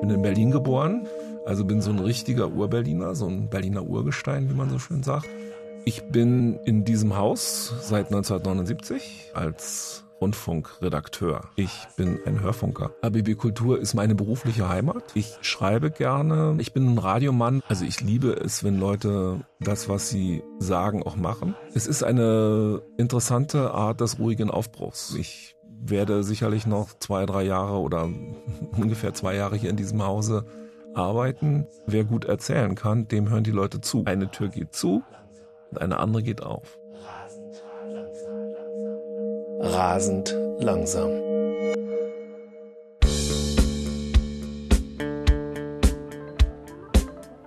bin in Berlin geboren, also bin so ein richtiger Urberliner, so ein Berliner Urgestein, wie man so schön sagt. Ich bin in diesem Haus seit 1979 als Rundfunkredakteur. Ich bin ein Hörfunker. ABB Kultur ist meine berufliche Heimat. Ich schreibe gerne. Ich bin ein Radiomann. Also ich liebe es, wenn Leute das, was sie sagen, auch machen. Es ist eine interessante Art des ruhigen Aufbruchs. Ich werde sicherlich noch zwei, drei Jahre oder ungefähr zwei Jahre hier in diesem Hause arbeiten. Wer gut erzählen kann, dem hören die Leute zu. Eine Tür geht zu und eine andere geht auf. Rasend langsam.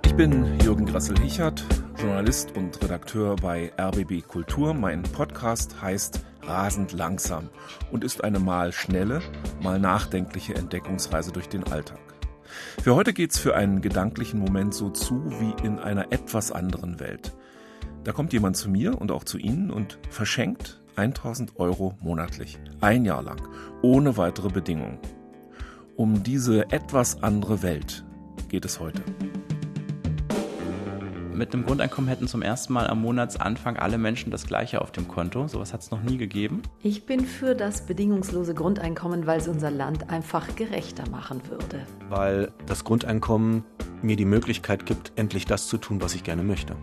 Ich bin Jürgen Grassel-Hichert, Journalist und Redakteur bei RBB Kultur. Mein Podcast heißt rasend langsam und ist eine mal schnelle, mal nachdenkliche Entdeckungsreise durch den Alltag. Für heute geht's für einen gedanklichen Moment so zu wie in einer etwas anderen Welt. Da kommt jemand zu mir und auch zu Ihnen und verschenkt 1000 Euro monatlich, ein Jahr lang, ohne weitere Bedingungen. Um diese etwas andere Welt geht es heute mit einem Grundeinkommen hätten zum ersten Mal am Monatsanfang alle Menschen das gleiche auf dem Konto. Sowas hat es noch nie gegeben. Ich bin für das bedingungslose Grundeinkommen, weil es unser Land einfach gerechter machen würde. Weil das Grundeinkommen mir die Möglichkeit gibt, endlich das zu tun, was ich gerne möchte.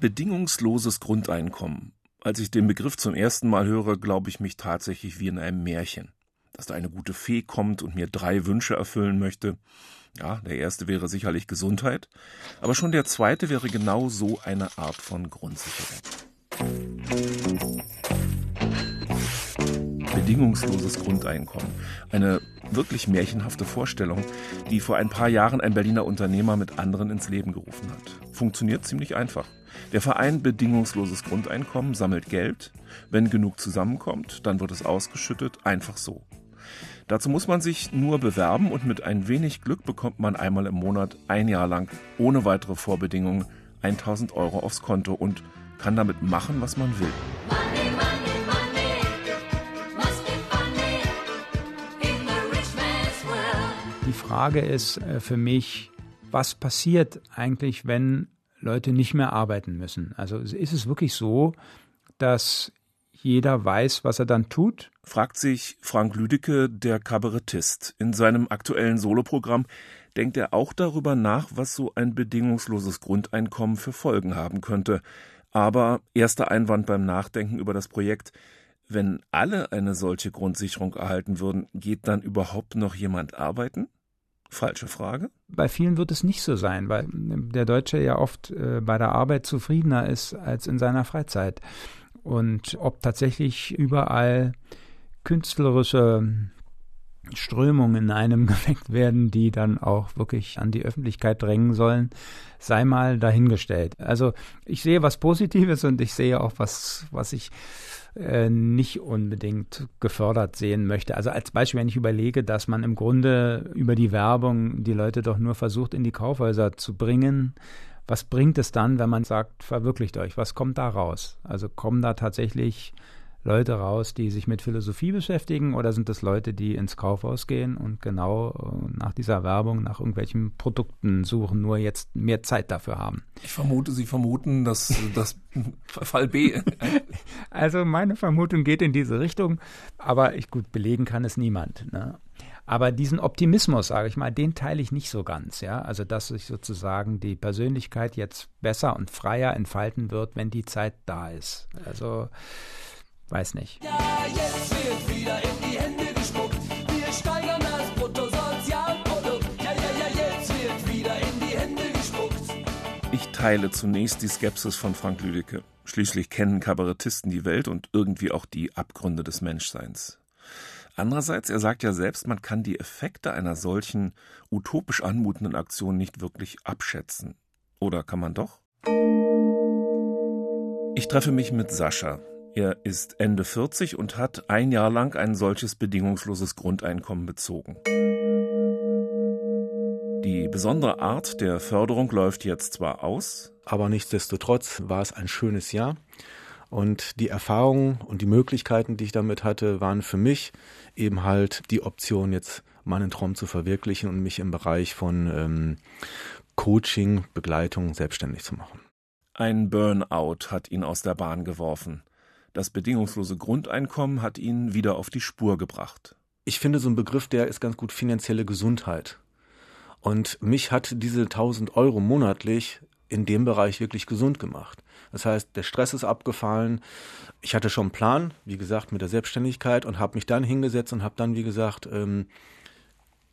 Bedingungsloses Grundeinkommen. Als ich den Begriff zum ersten Mal höre, glaube ich mich tatsächlich wie in einem Märchen. Dass da eine gute Fee kommt und mir drei Wünsche erfüllen möchte. Ja, der erste wäre sicherlich Gesundheit, aber schon der zweite wäre genau so eine Art von Grundsicherung. Bedingungsloses Grundeinkommen. Eine wirklich märchenhafte Vorstellung, die vor ein paar Jahren ein Berliner Unternehmer mit anderen ins Leben gerufen hat. Funktioniert ziemlich einfach. Der Verein Bedingungsloses Grundeinkommen sammelt Geld. Wenn genug zusammenkommt, dann wird es ausgeschüttet, einfach so. Dazu muss man sich nur bewerben und mit ein wenig Glück bekommt man einmal im Monat ein Jahr lang ohne weitere Vorbedingungen 1000 Euro aufs Konto und kann damit machen, was man will. Die Frage ist äh, für mich, was passiert eigentlich, wenn Leute nicht mehr arbeiten müssen? Also ist es wirklich so, dass jeder weiß, was er dann tut? Fragt sich Frank Lüdecke, der Kabarettist. In seinem aktuellen Soloprogramm denkt er auch darüber nach, was so ein bedingungsloses Grundeinkommen für Folgen haben könnte. Aber erster Einwand beim Nachdenken über das Projekt, wenn alle eine solche Grundsicherung erhalten würden, geht dann überhaupt noch jemand arbeiten? Falsche Frage. Bei vielen wird es nicht so sein, weil der Deutsche ja oft äh, bei der Arbeit zufriedener ist als in seiner Freizeit und ob tatsächlich überall künstlerische Strömungen in einem geweckt werden, die dann auch wirklich an die Öffentlichkeit drängen sollen, sei mal dahingestellt. Also ich sehe was Positives und ich sehe auch was, was ich äh, nicht unbedingt gefördert sehen möchte. Also als Beispiel, wenn ich überlege, dass man im Grunde über die Werbung die Leute doch nur versucht, in die Kaufhäuser zu bringen, was bringt es dann, wenn man sagt, verwirklicht euch? Was kommt da raus? Also kommen da tatsächlich Leute raus, die sich mit Philosophie beschäftigen oder sind es Leute, die ins Kaufhaus gehen und genau äh, nach dieser Werbung nach irgendwelchen Produkten suchen, nur jetzt mehr Zeit dafür haben? Ich vermute, Sie vermuten, dass das Fall B. also meine Vermutung geht in diese Richtung, aber ich gut belegen kann es niemand. Ne? Aber diesen Optimismus, sage ich mal, den teile ich nicht so ganz. Ja? Also, dass sich sozusagen die Persönlichkeit jetzt besser und freier entfalten wird, wenn die Zeit da ist. Also, weiß nicht. Ja, jetzt wird wieder in die Hände gespuckt. Wir steigern das Bruttosozialprodukt. Ja, ja, ja, jetzt wird wieder in die Hände gespuckt. Ich teile zunächst die Skepsis von Frank Lüdecke. Schließlich kennen Kabarettisten die Welt und irgendwie auch die Abgründe des Menschseins. Andererseits, er sagt ja selbst, man kann die Effekte einer solchen utopisch anmutenden Aktion nicht wirklich abschätzen. Oder kann man doch? Ich treffe mich mit Sascha. Er ist Ende 40 und hat ein Jahr lang ein solches bedingungsloses Grundeinkommen bezogen. Die besondere Art der Förderung läuft jetzt zwar aus, aber nichtsdestotrotz war es ein schönes Jahr. Und die Erfahrungen und die Möglichkeiten, die ich damit hatte, waren für mich eben halt die Option, jetzt meinen Traum zu verwirklichen und mich im Bereich von ähm, Coaching, Begleitung selbstständig zu machen. Ein Burnout hat ihn aus der Bahn geworfen. Das bedingungslose Grundeinkommen hat ihn wieder auf die Spur gebracht. Ich finde so ein Begriff, der ist ganz gut finanzielle Gesundheit. Und mich hat diese 1000 Euro monatlich in dem Bereich wirklich gesund gemacht. Das heißt, der Stress ist abgefallen. Ich hatte schon einen Plan, wie gesagt, mit der Selbstständigkeit und habe mich dann hingesetzt und habe dann, wie gesagt, ähm,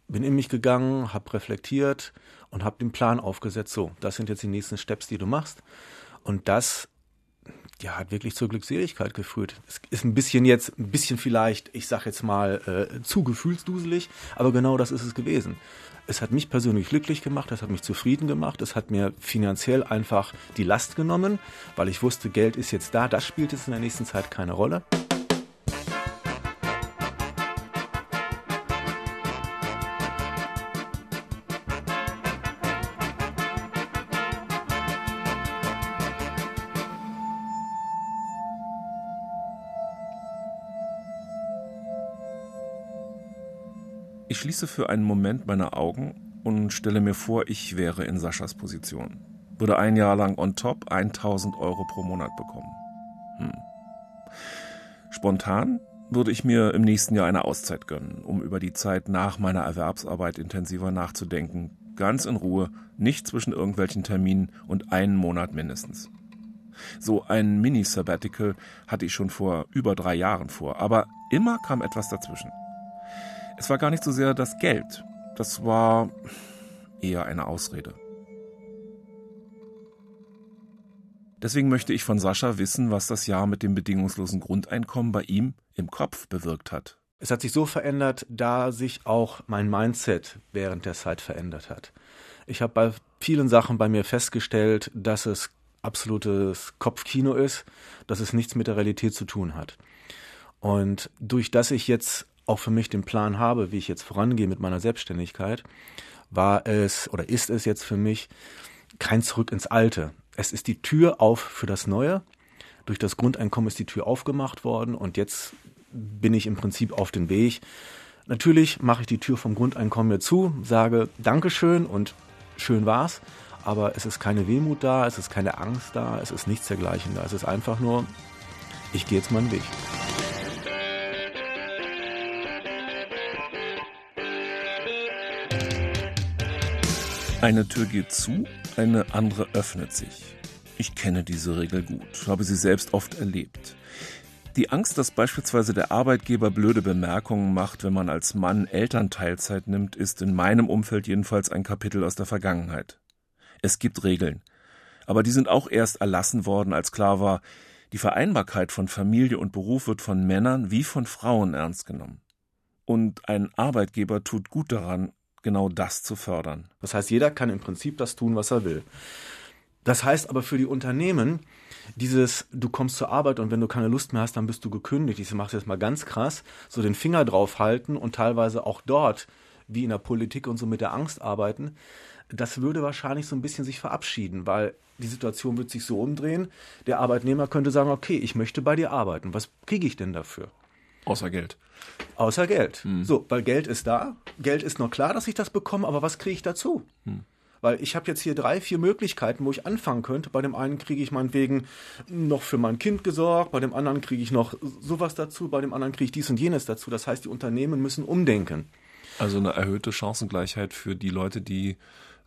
bin in mich gegangen, habe reflektiert und habe den Plan aufgesetzt. So, das sind jetzt die nächsten Steps, die du machst. Und das ja, hat wirklich zur Glückseligkeit geführt. Es ist ein bisschen jetzt, ein bisschen vielleicht, ich sag jetzt mal, äh, zu gefühlsduselig, aber genau das ist es gewesen. Es hat mich persönlich glücklich gemacht, es hat mich zufrieden gemacht, es hat mir finanziell einfach die Last genommen, weil ich wusste, Geld ist jetzt da, das spielt jetzt in der nächsten Zeit keine Rolle. Schließe für einen Moment meine Augen und stelle mir vor, ich wäre in Saschas Position. Würde ein Jahr lang on top 1000 Euro pro Monat bekommen. Hm. Spontan würde ich mir im nächsten Jahr eine Auszeit gönnen, um über die Zeit nach meiner Erwerbsarbeit intensiver nachzudenken. Ganz in Ruhe, nicht zwischen irgendwelchen Terminen und einen Monat mindestens. So ein Mini-Sabbatical hatte ich schon vor über drei Jahren vor, aber immer kam etwas dazwischen. Es war gar nicht so sehr das Geld, das war eher eine Ausrede. Deswegen möchte ich von Sascha wissen, was das Jahr mit dem bedingungslosen Grundeinkommen bei ihm im Kopf bewirkt hat. Es hat sich so verändert, da sich auch mein Mindset während der Zeit verändert hat. Ich habe bei vielen Sachen bei mir festgestellt, dass es absolutes Kopfkino ist, dass es nichts mit der Realität zu tun hat. Und durch das ich jetzt auch für mich den Plan habe, wie ich jetzt vorangehe mit meiner Selbstständigkeit, war es oder ist es jetzt für mich kein Zurück ins Alte. Es ist die Tür auf für das Neue. Durch das Grundeinkommen ist die Tür aufgemacht worden und jetzt bin ich im Prinzip auf dem Weg. Natürlich mache ich die Tür vom Grundeinkommen mir zu, sage Dankeschön und schön war's, aber es ist keine Wehmut da, es ist keine Angst da, es ist nichts dergleichen da. Es ist einfach nur, ich gehe jetzt meinen Weg. Eine Tür geht zu, eine andere öffnet sich. Ich kenne diese Regel gut, habe sie selbst oft erlebt. Die Angst, dass beispielsweise der Arbeitgeber blöde Bemerkungen macht, wenn man als Mann Elternteilzeit nimmt, ist in meinem Umfeld jedenfalls ein Kapitel aus der Vergangenheit. Es gibt Regeln. Aber die sind auch erst erlassen worden, als klar war, die Vereinbarkeit von Familie und Beruf wird von Männern wie von Frauen ernst genommen. Und ein Arbeitgeber tut gut daran, genau das zu fördern. Das heißt, jeder kann im Prinzip das tun, was er will. Das heißt aber für die Unternehmen, dieses, du kommst zur Arbeit und wenn du keine Lust mehr hast, dann bist du gekündigt. Ich mache jetzt mal ganz krass, so den Finger drauf halten und teilweise auch dort, wie in der Politik und so mit der Angst arbeiten. Das würde wahrscheinlich so ein bisschen sich verabschieden, weil die Situation wird sich so umdrehen. Der Arbeitnehmer könnte sagen, okay, ich möchte bei dir arbeiten. Was kriege ich denn dafür? Außer Geld. Außer Geld. Hm. So, weil Geld ist da. Geld ist noch klar, dass ich das bekomme, aber was kriege ich dazu? Hm. Weil ich habe jetzt hier drei, vier Möglichkeiten, wo ich anfangen könnte. Bei dem einen kriege ich meinetwegen noch für mein Kind gesorgt, bei dem anderen kriege ich noch sowas dazu, bei dem anderen kriege ich dies und jenes dazu. Das heißt, die Unternehmen müssen umdenken. Also eine erhöhte Chancengleichheit für die Leute, die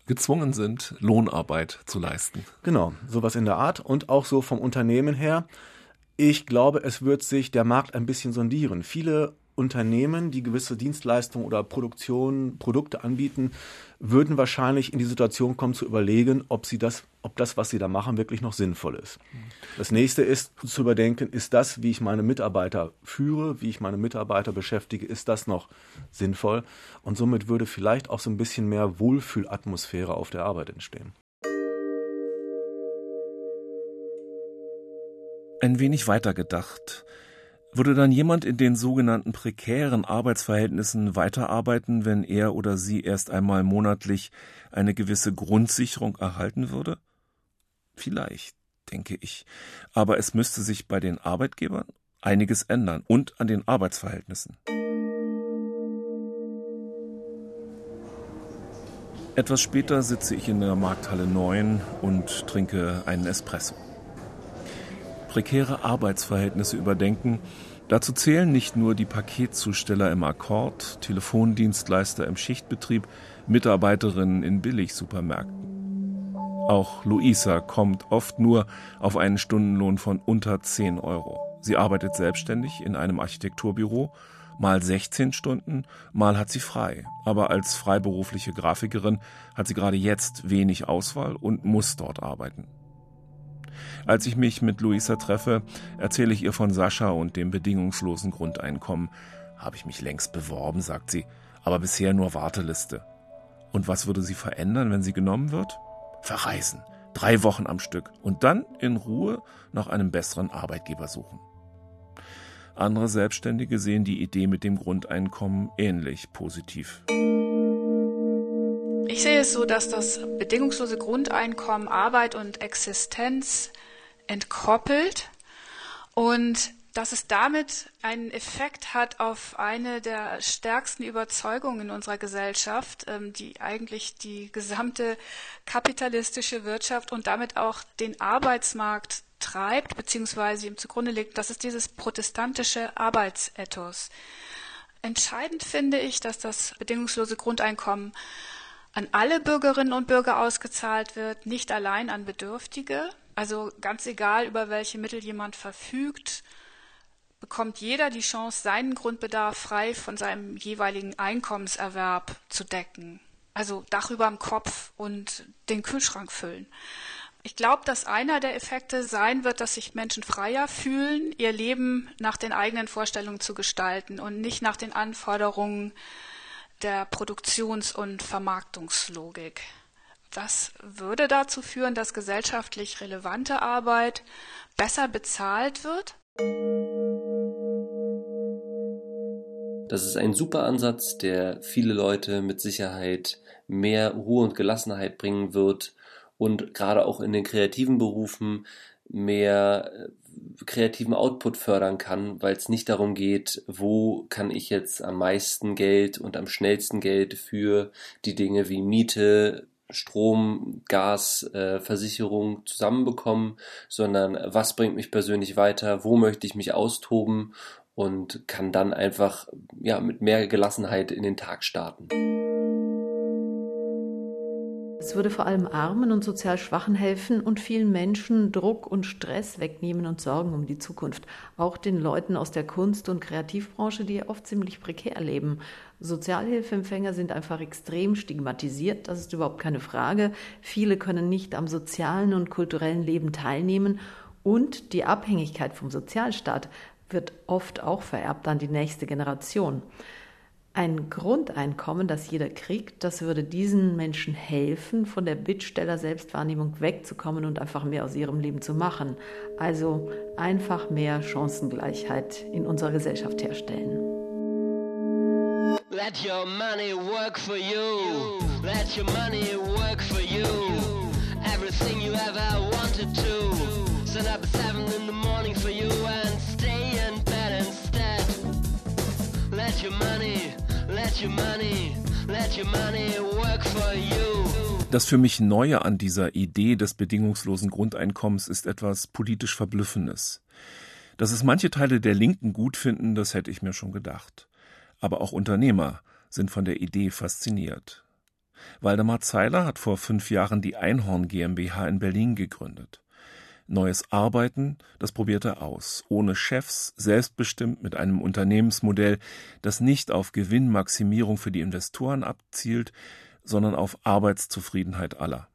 gezwungen sind, Lohnarbeit zu leisten. Genau, sowas in der Art. Und auch so vom Unternehmen her. Ich glaube, es wird sich der Markt ein bisschen sondieren. Viele Unternehmen, die gewisse Dienstleistungen oder Produktion, Produkte anbieten, würden wahrscheinlich in die Situation kommen zu überlegen, ob sie das, ob das, was sie da machen, wirklich noch sinnvoll ist. Das nächste ist zu überdenken, ist das, wie ich meine Mitarbeiter führe, wie ich meine Mitarbeiter beschäftige, ist das noch sinnvoll? Und somit würde vielleicht auch so ein bisschen mehr Wohlfühlatmosphäre auf der Arbeit entstehen. Ein wenig weiter gedacht. Würde dann jemand in den sogenannten prekären Arbeitsverhältnissen weiterarbeiten, wenn er oder sie erst einmal monatlich eine gewisse Grundsicherung erhalten würde? Vielleicht, denke ich. Aber es müsste sich bei den Arbeitgebern einiges ändern und an den Arbeitsverhältnissen. Etwas später sitze ich in der Markthalle 9 und trinke einen Espresso. Prekäre Arbeitsverhältnisse überdenken, dazu zählen nicht nur die Paketzusteller im Akkord, Telefondienstleister im Schichtbetrieb, Mitarbeiterinnen in Billigsupermärkten. Auch Luisa kommt oft nur auf einen Stundenlohn von unter 10 Euro. Sie arbeitet selbstständig in einem Architekturbüro mal 16 Stunden, mal hat sie frei. Aber als freiberufliche Grafikerin hat sie gerade jetzt wenig Auswahl und muss dort arbeiten. Als ich mich mit Luisa treffe, erzähle ich ihr von Sascha und dem bedingungslosen Grundeinkommen. Habe ich mich längst beworben, sagt sie, aber bisher nur Warteliste. Und was würde sie verändern, wenn sie genommen wird? Verreisen. Drei Wochen am Stück. Und dann in Ruhe nach einem besseren Arbeitgeber suchen. Andere Selbstständige sehen die Idee mit dem Grundeinkommen ähnlich positiv. Ich sehe es so, dass das bedingungslose Grundeinkommen Arbeit und Existenz entkoppelt und dass es damit einen Effekt hat auf eine der stärksten Überzeugungen in unserer Gesellschaft, ähm, die eigentlich die gesamte kapitalistische Wirtschaft und damit auch den Arbeitsmarkt treibt bzw. ihm zugrunde liegt, das ist dieses protestantische Arbeitsethos. Entscheidend finde ich, dass das bedingungslose Grundeinkommen an alle Bürgerinnen und Bürger ausgezahlt wird, nicht allein an Bedürftige. Also ganz egal, über welche Mittel jemand verfügt, bekommt jeder die Chance, seinen Grundbedarf frei von seinem jeweiligen Einkommenserwerb zu decken. Also Dach über dem Kopf und den Kühlschrank füllen. Ich glaube, dass einer der Effekte sein wird, dass sich Menschen freier fühlen, ihr Leben nach den eigenen Vorstellungen zu gestalten und nicht nach den Anforderungen der Produktions- und Vermarktungslogik. Das würde dazu führen, dass gesellschaftlich relevante Arbeit besser bezahlt wird. Das ist ein super Ansatz, der viele Leute mit Sicherheit mehr Ruhe und Gelassenheit bringen wird und gerade auch in den kreativen Berufen mehr äh, kreativen Output fördern kann, weil es nicht darum geht, wo kann ich jetzt am meisten Geld und am schnellsten Geld für die Dinge wie Miete, Strom, Gas, äh, Versicherung zusammenbekommen, sondern was bringt mich persönlich weiter, wo möchte ich mich austoben und kann dann einfach ja mit mehr Gelassenheit in den Tag starten. Es würde vor allem Armen und sozial Schwachen helfen und vielen Menschen Druck und Stress wegnehmen und Sorgen um die Zukunft. Auch den Leuten aus der Kunst- und Kreativbranche, die oft ziemlich prekär leben. Sozialhilfeempfänger sind einfach extrem stigmatisiert, das ist überhaupt keine Frage. Viele können nicht am sozialen und kulturellen Leben teilnehmen und die Abhängigkeit vom Sozialstaat wird oft auch vererbt an die nächste Generation. Ein Grundeinkommen, das jeder kriegt, das würde diesen Menschen helfen, von der Bittsteller-Selbstwahrnehmung wegzukommen und einfach mehr aus ihrem Leben zu machen. Also einfach mehr Chancengleichheit in unserer Gesellschaft herstellen. Let your money work for you. Let your money work for you. Everything you ever wanted to. Stand up at seven in the morning for you and stay in bed instead. Let your money das für mich Neue an dieser Idee des bedingungslosen Grundeinkommens ist etwas politisch Verblüffendes. Dass es manche Teile der Linken gut finden, das hätte ich mir schon gedacht. Aber auch Unternehmer sind von der Idee fasziniert. Waldemar Zeiler hat vor fünf Jahren die Einhorn GmbH in Berlin gegründet. Neues Arbeiten, das probiert er aus, ohne Chefs, selbstbestimmt mit einem Unternehmensmodell, das nicht auf Gewinnmaximierung für die Investoren abzielt, sondern auf Arbeitszufriedenheit aller.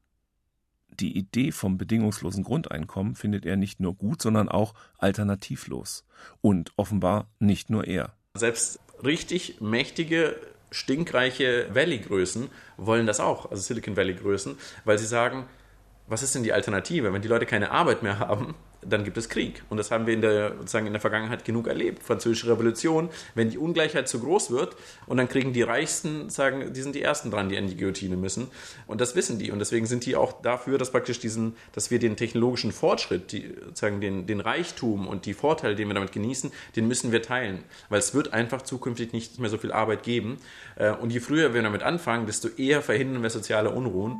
Die Idee vom bedingungslosen Grundeinkommen findet er nicht nur gut, sondern auch alternativlos. Und offenbar nicht nur er. Selbst richtig mächtige, stinkreiche Valley-Größen wollen das auch, also Silicon Valley-Größen, weil sie sagen, was ist denn die Alternative? Wenn die Leute keine Arbeit mehr haben dann gibt es Krieg. Und das haben wir in der, sozusagen in der Vergangenheit genug erlebt. Französische Revolution, wenn die Ungleichheit zu groß wird und dann kriegen die Reichsten, sagen, die sind die Ersten dran, die in die Guillotine müssen. Und das wissen die. Und deswegen sind die auch dafür, dass praktisch diesen, dass wir den technologischen Fortschritt, die, sozusagen den, den Reichtum und die Vorteile, den wir damit genießen, den müssen wir teilen. Weil es wird einfach zukünftig nicht mehr so viel Arbeit geben. Äh, und je früher wir damit anfangen, desto eher verhindern wir soziale Unruhen.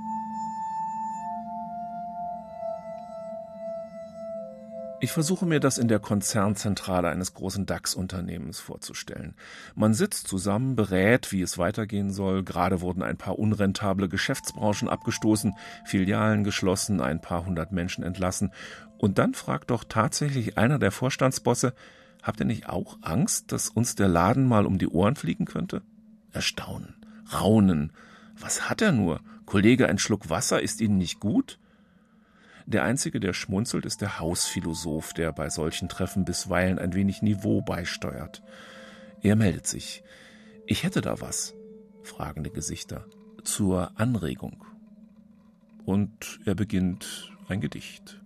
Ich versuche mir das in der Konzernzentrale eines großen DAX-Unternehmens vorzustellen. Man sitzt zusammen, berät, wie es weitergehen soll. Gerade wurden ein paar unrentable Geschäftsbranchen abgestoßen, Filialen geschlossen, ein paar hundert Menschen entlassen. Und dann fragt doch tatsächlich einer der Vorstandsbosse, habt ihr nicht auch Angst, dass uns der Laden mal um die Ohren fliegen könnte? Erstaunen, Raunen. Was hat er nur? Kollege, ein Schluck Wasser ist Ihnen nicht gut? Der Einzige, der schmunzelt, ist der Hausphilosoph, der bei solchen Treffen bisweilen ein wenig Niveau beisteuert. Er meldet sich. Ich hätte da was. Fragende Gesichter. Zur Anregung. Und er beginnt ein Gedicht.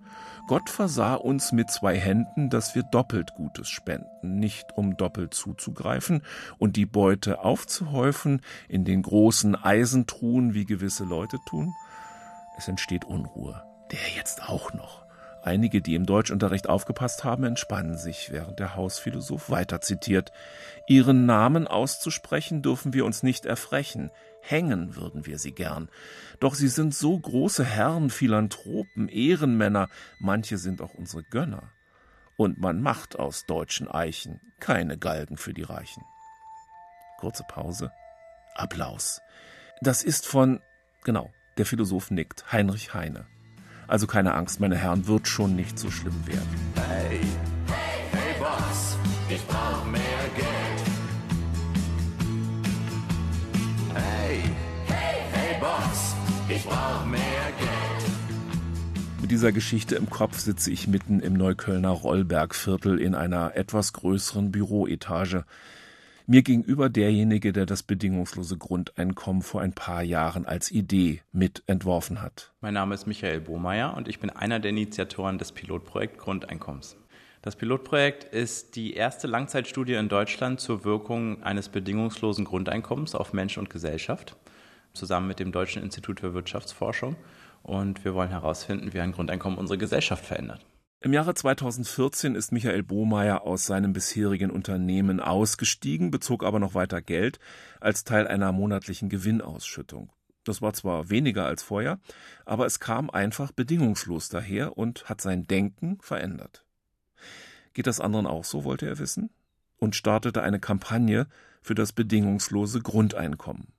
Gott versah uns mit zwei Händen, dass wir doppelt Gutes spenden, nicht um doppelt zuzugreifen und die Beute aufzuhäufen in den großen Eisentruhen, wie gewisse Leute tun. Es entsteht Unruhe. Der jetzt auch noch. Einige, die im Deutschunterricht aufgepasst haben, entspannen sich, während der Hausphilosoph weiter zitiert. Ihren Namen auszusprechen dürfen wir uns nicht erfrechen. Hängen würden wir sie gern. Doch sie sind so große Herren, Philanthropen, Ehrenmänner, manche sind auch unsere Gönner. Und man macht aus deutschen Eichen keine Galgen für die Reichen. Kurze Pause. Applaus. Das ist von, genau, der Philosoph nickt, Heinrich Heine. Also keine Angst, meine Herren, wird schon nicht so schlimm werden. Hey, hey, hey Boss, ich brauch mehr Geld. Hey, hey, hey Boss, ich brauch mehr Geld. Mit dieser Geschichte im Kopf sitze ich mitten im Neuköllner Rollbergviertel in einer etwas größeren Büroetage. Mir gegenüber derjenige, der das bedingungslose Grundeinkommen vor ein paar Jahren als Idee mit entworfen hat. Mein Name ist Michael Bohmeier und ich bin einer der Initiatoren des Pilotprojekt Grundeinkommens. Das Pilotprojekt ist die erste Langzeitstudie in Deutschland zur Wirkung eines bedingungslosen Grundeinkommens auf Mensch und Gesellschaft, zusammen mit dem Deutschen Institut für Wirtschaftsforschung. Und wir wollen herausfinden, wie ein Grundeinkommen unsere Gesellschaft verändert. Im Jahre 2014 ist Michael Bohmeier aus seinem bisherigen Unternehmen ausgestiegen, bezog aber noch weiter Geld als Teil einer monatlichen Gewinnausschüttung. Das war zwar weniger als vorher, aber es kam einfach bedingungslos daher und hat sein Denken verändert. Geht das anderen auch so, wollte er wissen? Und startete eine Kampagne für das bedingungslose Grundeinkommen.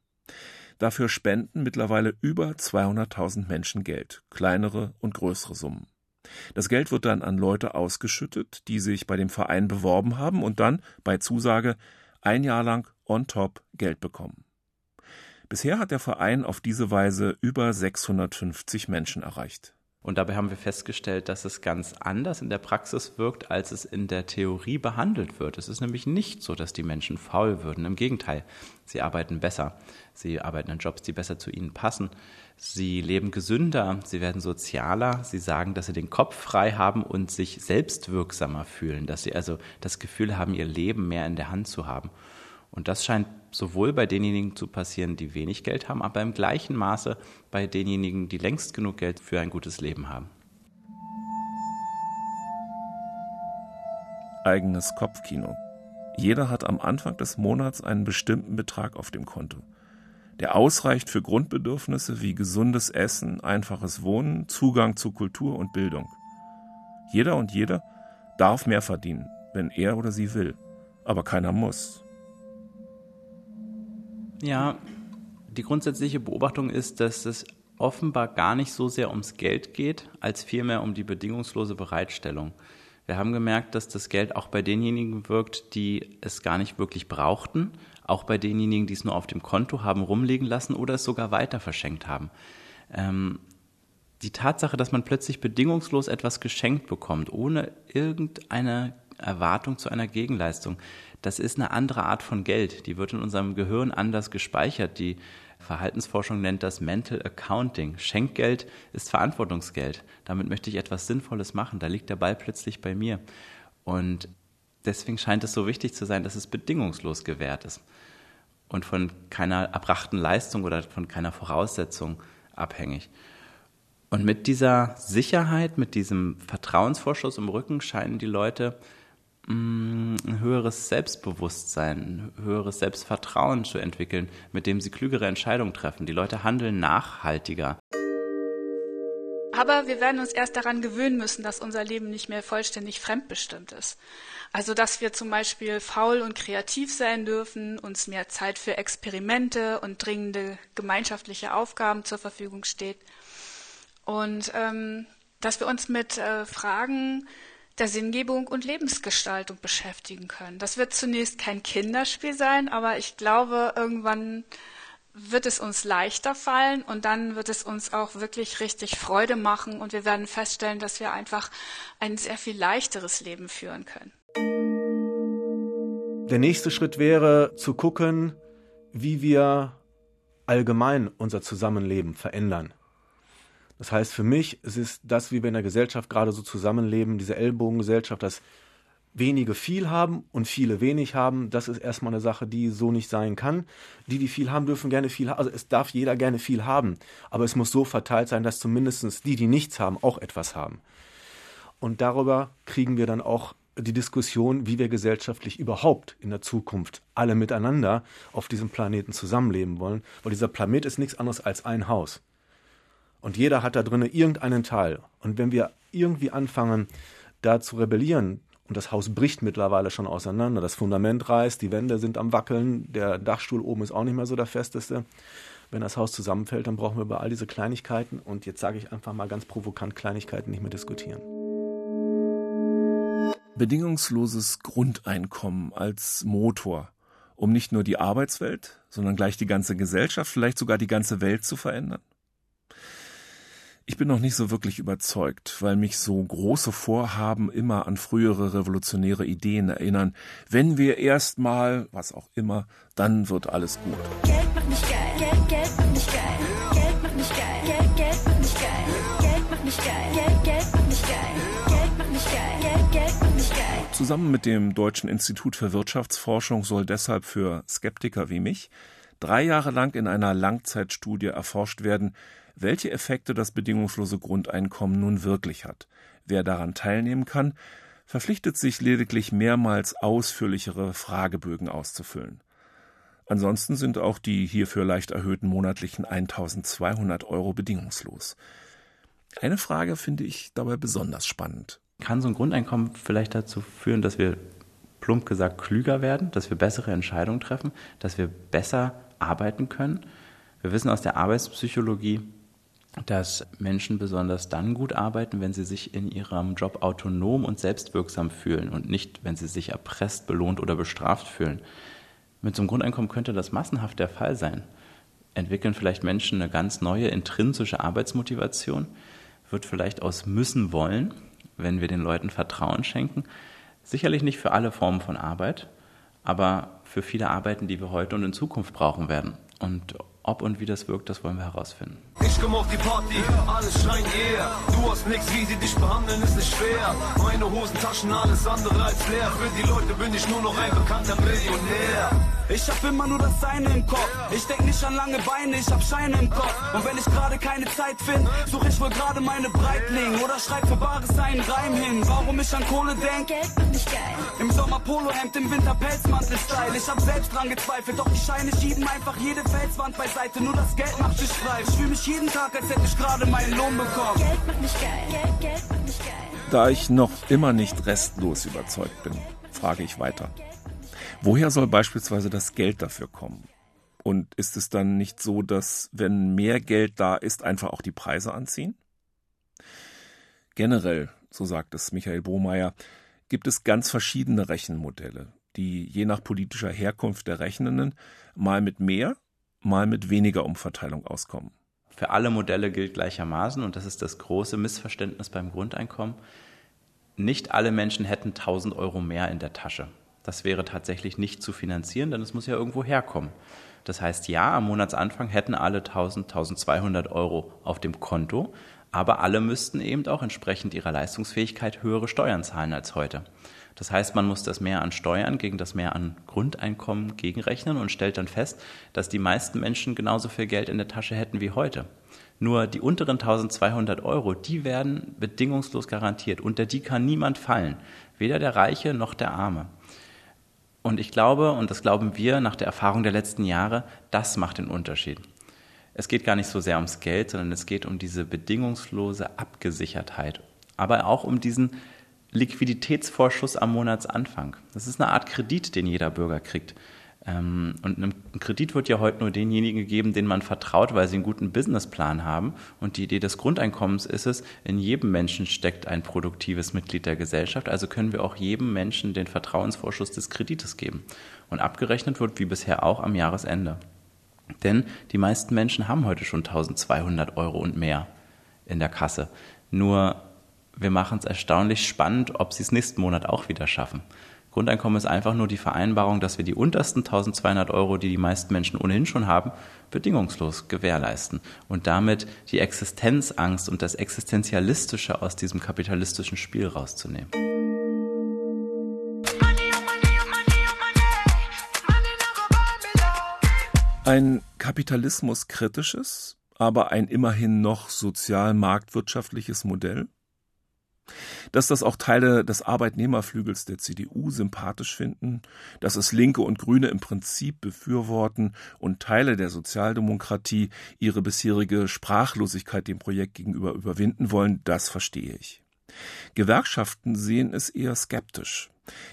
Dafür spenden mittlerweile über 200.000 Menschen Geld, kleinere und größere Summen. Das Geld wird dann an Leute ausgeschüttet, die sich bei dem Verein beworben haben und dann bei Zusage ein Jahr lang on top Geld bekommen. Bisher hat der Verein auf diese Weise über 650 Menschen erreicht. Und dabei haben wir festgestellt, dass es ganz anders in der Praxis wirkt, als es in der Theorie behandelt wird. Es ist nämlich nicht so, dass die Menschen faul würden. Im Gegenteil, sie arbeiten besser. Sie arbeiten in Jobs, die besser zu ihnen passen. Sie leben gesünder, sie werden sozialer, sie sagen, dass sie den Kopf frei haben und sich selbstwirksamer fühlen, dass sie also das Gefühl haben, ihr Leben mehr in der Hand zu haben. Und das scheint sowohl bei denjenigen zu passieren, die wenig Geld haben, aber im gleichen Maße bei denjenigen, die längst genug Geld für ein gutes Leben haben. Eigenes Kopfkino. Jeder hat am Anfang des Monats einen bestimmten Betrag auf dem Konto, der ausreicht für Grundbedürfnisse wie gesundes Essen, einfaches Wohnen, Zugang zu Kultur und Bildung. Jeder und jede darf mehr verdienen, wenn er oder sie will, aber keiner muss. Ja, die grundsätzliche Beobachtung ist, dass es offenbar gar nicht so sehr ums Geld geht, als vielmehr um die bedingungslose Bereitstellung. Wir haben gemerkt, dass das Geld auch bei denjenigen wirkt, die es gar nicht wirklich brauchten, auch bei denjenigen, die es nur auf dem Konto haben rumliegen lassen oder es sogar weiter verschenkt haben. Ähm, die Tatsache, dass man plötzlich bedingungslos etwas geschenkt bekommt, ohne irgendeine Erwartung zu einer Gegenleistung. Das ist eine andere Art von Geld. Die wird in unserem Gehirn anders gespeichert. Die Verhaltensforschung nennt das Mental Accounting. Schenkgeld ist Verantwortungsgeld. Damit möchte ich etwas Sinnvolles machen. Da liegt der Ball plötzlich bei mir. Und deswegen scheint es so wichtig zu sein, dass es bedingungslos gewährt ist und von keiner erbrachten Leistung oder von keiner Voraussetzung abhängig. Und mit dieser Sicherheit, mit diesem Vertrauensvorschuss im Rücken scheinen die Leute ein höheres Selbstbewusstsein, ein höheres Selbstvertrauen zu entwickeln, mit dem sie klügere Entscheidungen treffen. Die Leute handeln nachhaltiger. Aber wir werden uns erst daran gewöhnen müssen, dass unser Leben nicht mehr vollständig fremdbestimmt ist. Also, dass wir zum Beispiel faul und kreativ sein dürfen, uns mehr Zeit für Experimente und dringende gemeinschaftliche Aufgaben zur Verfügung steht. Und ähm, dass wir uns mit äh, Fragen der Sinngebung und Lebensgestaltung beschäftigen können. Das wird zunächst kein Kinderspiel sein, aber ich glaube, irgendwann wird es uns leichter fallen und dann wird es uns auch wirklich richtig Freude machen und wir werden feststellen, dass wir einfach ein sehr viel leichteres Leben führen können. Der nächste Schritt wäre zu gucken, wie wir allgemein unser Zusammenleben verändern. Das heißt, für mich es ist das, wie wir in der Gesellschaft gerade so zusammenleben, diese Ellbogengesellschaft, dass wenige viel haben und viele wenig haben, das ist erstmal eine Sache, die so nicht sein kann. Die, die viel haben, dürfen gerne viel haben. Also es darf jeder gerne viel haben. Aber es muss so verteilt sein, dass zumindest die, die nichts haben, auch etwas haben. Und darüber kriegen wir dann auch die Diskussion, wie wir gesellschaftlich überhaupt in der Zukunft alle miteinander auf diesem Planeten zusammenleben wollen. Weil dieser Planet ist nichts anderes als ein Haus. Und jeder hat da drinnen irgendeinen Teil. Und wenn wir irgendwie anfangen, da zu rebellieren, und das Haus bricht mittlerweile schon auseinander. Das Fundament reißt, die Wände sind am Wackeln, der Dachstuhl oben ist auch nicht mehr so der festeste. Wenn das Haus zusammenfällt, dann brauchen wir über all diese Kleinigkeiten und jetzt sage ich einfach mal ganz provokant Kleinigkeiten nicht mehr diskutieren. Bedingungsloses Grundeinkommen als Motor, um nicht nur die Arbeitswelt, sondern gleich die ganze Gesellschaft, vielleicht sogar die ganze Welt zu verändern? Ich bin noch nicht so wirklich überzeugt, weil mich so große Vorhaben immer an frühere revolutionäre Ideen erinnern. Wenn wir erstmal, was auch immer, dann wird alles gut. Geld macht mich geil, Geld, Geld macht mich geil, Geld macht mich geil, Geld, Geld macht mich geil, Geld macht mich geil, Geld, Geld macht mich geil, Geld macht mich geil, Geld, Geld macht mich geil. Zusammen mit dem Deutschen Institut für Wirtschaftsforschung soll deshalb für Skeptiker wie mich drei Jahre lang in einer Langzeitstudie erforscht werden, welche Effekte das bedingungslose Grundeinkommen nun wirklich hat. Wer daran teilnehmen kann, verpflichtet sich lediglich mehrmals ausführlichere Fragebögen auszufüllen. Ansonsten sind auch die hierfür leicht erhöhten monatlichen 1200 Euro bedingungslos. Eine Frage finde ich dabei besonders spannend. Kann so ein Grundeinkommen vielleicht dazu führen, dass wir plump gesagt klüger werden, dass wir bessere Entscheidungen treffen, dass wir besser arbeiten können? Wir wissen aus der Arbeitspsychologie, dass Menschen besonders dann gut arbeiten, wenn sie sich in ihrem Job autonom und selbstwirksam fühlen und nicht, wenn sie sich erpresst, belohnt oder bestraft fühlen. Mit so einem Grundeinkommen könnte das massenhaft der Fall sein. Entwickeln vielleicht Menschen eine ganz neue intrinsische Arbeitsmotivation, wird vielleicht aus müssen wollen, wenn wir den Leuten Vertrauen schenken. Sicherlich nicht für alle Formen von Arbeit, aber für viele Arbeiten, die wir heute und in Zukunft brauchen werden. Und ob und wie das wirkt, das wollen wir herausfinden. Ich komm auf die Party, alles schreien yeah. Du hast nix, wie sie dich behandeln, ist nicht schwer. Meine Hosentaschen, alles andere als leer. Für die Leute bin ich nur noch ein bekannter Millionär. Ich hab immer nur das Seine im Kopf. Ich denk nicht an lange Beine, ich hab Scheine im Kopf. Und wenn ich gerade keine Zeit find, such ich wohl gerade meine Breitling. Oder schreib für Bares einen Reim hin. Warum ich an Kohle denk? Geld macht mich geil. Im Sommer Polohemd, im Winter Pelzmantel-Style. Ich hab selbst dran gezweifelt, doch die Scheine schieben einfach jede Felswand beiseite. Seite, nur das Geld macht dich frei. Ich fühle mich jeden Tag, als hätte ich gerade meinen Lohn bekommen. Geld macht mich geil, Geld, Geld macht mich geil. Da ich noch immer nicht restlos überzeugt bin, frage ich weiter. Woher soll beispielsweise das Geld dafür kommen? Und ist es dann nicht so, dass wenn mehr Geld da ist, einfach auch die Preise anziehen? Generell, so sagt es Michael Bromeyer, gibt es ganz verschiedene Rechenmodelle, die je nach politischer Herkunft der Rechnenden mal mit mehr, mal mit weniger Umverteilung auskommen. Für alle Modelle gilt gleichermaßen, und das ist das große Missverständnis beim Grundeinkommen, nicht alle Menschen hätten 1000 Euro mehr in der Tasche. Das wäre tatsächlich nicht zu finanzieren, denn es muss ja irgendwo herkommen. Das heißt, ja, am Monatsanfang hätten alle 1000, 1200 Euro auf dem Konto, aber alle müssten eben auch entsprechend ihrer Leistungsfähigkeit höhere Steuern zahlen als heute. Das heißt, man muss das mehr an Steuern gegen das mehr an Grundeinkommen gegenrechnen und stellt dann fest, dass die meisten Menschen genauso viel Geld in der Tasche hätten wie heute. Nur die unteren 1200 Euro, die werden bedingungslos garantiert. Unter die kann niemand fallen. Weder der Reiche noch der Arme. Und ich glaube, und das glauben wir nach der Erfahrung der letzten Jahre, das macht den Unterschied. Es geht gar nicht so sehr ums Geld, sondern es geht um diese bedingungslose Abgesichertheit. Aber auch um diesen Liquiditätsvorschuss am Monatsanfang. Das ist eine Art Kredit, den jeder Bürger kriegt. Ähm, und ein Kredit wird ja heute nur denjenigen gegeben, denen man vertraut, weil sie einen guten Businessplan haben. Und die Idee des Grundeinkommens ist es, in jedem Menschen steckt ein produktives Mitglied der Gesellschaft. Also können wir auch jedem Menschen den Vertrauensvorschuss des Kredites geben. Und abgerechnet wird wie bisher auch am Jahresende. Denn die meisten Menschen haben heute schon 1200 Euro und mehr in der Kasse. Nur wir machen es erstaunlich spannend, ob sie es nächsten Monat auch wieder schaffen. Grundeinkommen ist einfach nur die Vereinbarung, dass wir die untersten 1200 Euro, die die meisten Menschen ohnehin schon haben, bedingungslos gewährleisten und damit die Existenzangst und das Existenzialistische aus diesem kapitalistischen Spiel rauszunehmen. Ein kapitalismuskritisches, aber ein immerhin noch sozial-marktwirtschaftliches Modell? Dass das auch Teile des Arbeitnehmerflügels der CDU sympathisch finden, dass es Linke und Grüne im Prinzip befürworten und Teile der Sozialdemokratie ihre bisherige Sprachlosigkeit dem Projekt gegenüber überwinden wollen, das verstehe ich. Gewerkschaften sehen es eher skeptisch.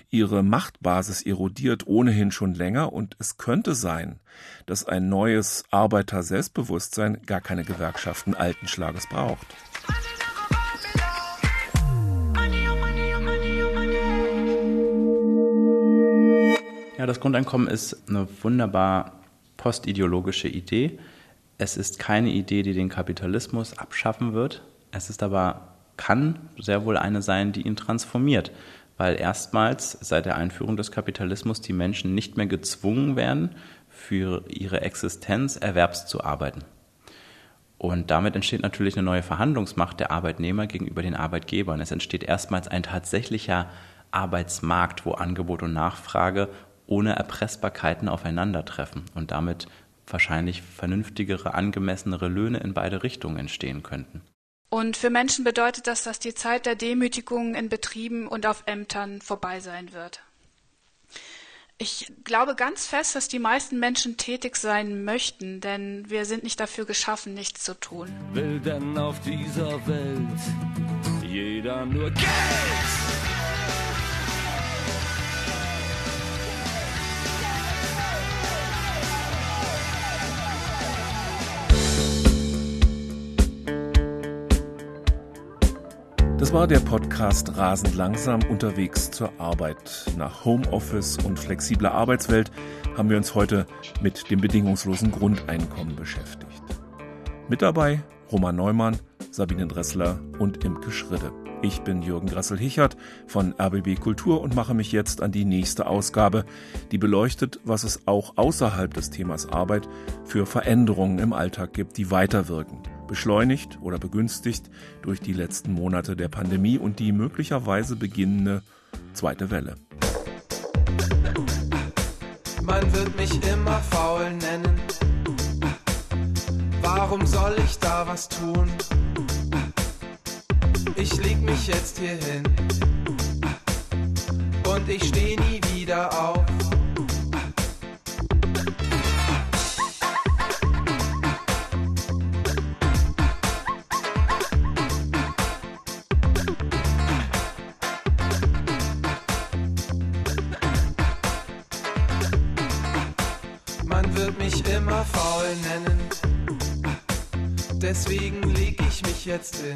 Ihre Machtbasis erodiert ohnehin schon länger und es könnte sein, dass ein neues Arbeiter-Selbstbewusstsein gar keine Gewerkschaften alten Schlages braucht. Ja, das Grundeinkommen ist eine wunderbar postideologische Idee. Es ist keine Idee, die den Kapitalismus abschaffen wird. Es ist aber, kann sehr wohl eine sein, die ihn transformiert, weil erstmals seit der Einführung des Kapitalismus die Menschen nicht mehr gezwungen werden, für ihre Existenz erwerbs zu arbeiten. Und damit entsteht natürlich eine neue Verhandlungsmacht der Arbeitnehmer gegenüber den Arbeitgebern. Es entsteht erstmals ein tatsächlicher Arbeitsmarkt, wo Angebot und Nachfrage ohne Erpressbarkeiten aufeinandertreffen und damit wahrscheinlich vernünftigere, angemessenere Löhne in beide Richtungen entstehen könnten. Und für Menschen bedeutet das, dass die Zeit der Demütigung in Betrieben und auf Ämtern vorbei sein wird. Ich glaube ganz fest, dass die meisten Menschen tätig sein möchten, denn wir sind nicht dafür geschaffen, nichts zu tun. Will denn auf dieser Welt jeder nur Geld? War der Podcast Rasend langsam unterwegs zur Arbeit. Nach Homeoffice und flexibler Arbeitswelt haben wir uns heute mit dem bedingungslosen Grundeinkommen beschäftigt. Mit dabei Roman Neumann, Sabine Dressler und Imke Schridde. Ich bin Jürgen Grassel-Hichert von RBB Kultur und mache mich jetzt an die nächste Ausgabe, die beleuchtet, was es auch außerhalb des Themas Arbeit für Veränderungen im Alltag gibt, die weiterwirken beschleunigt oder begünstigt durch die letzten Monate der Pandemie und die möglicherweise beginnende zweite Welle. Man wird mich immer faul nennen. Warum soll ich da was tun? Ich leg mich jetzt hier hin und ich steh nie wieder auf. Deswegen leg ich mich jetzt hin.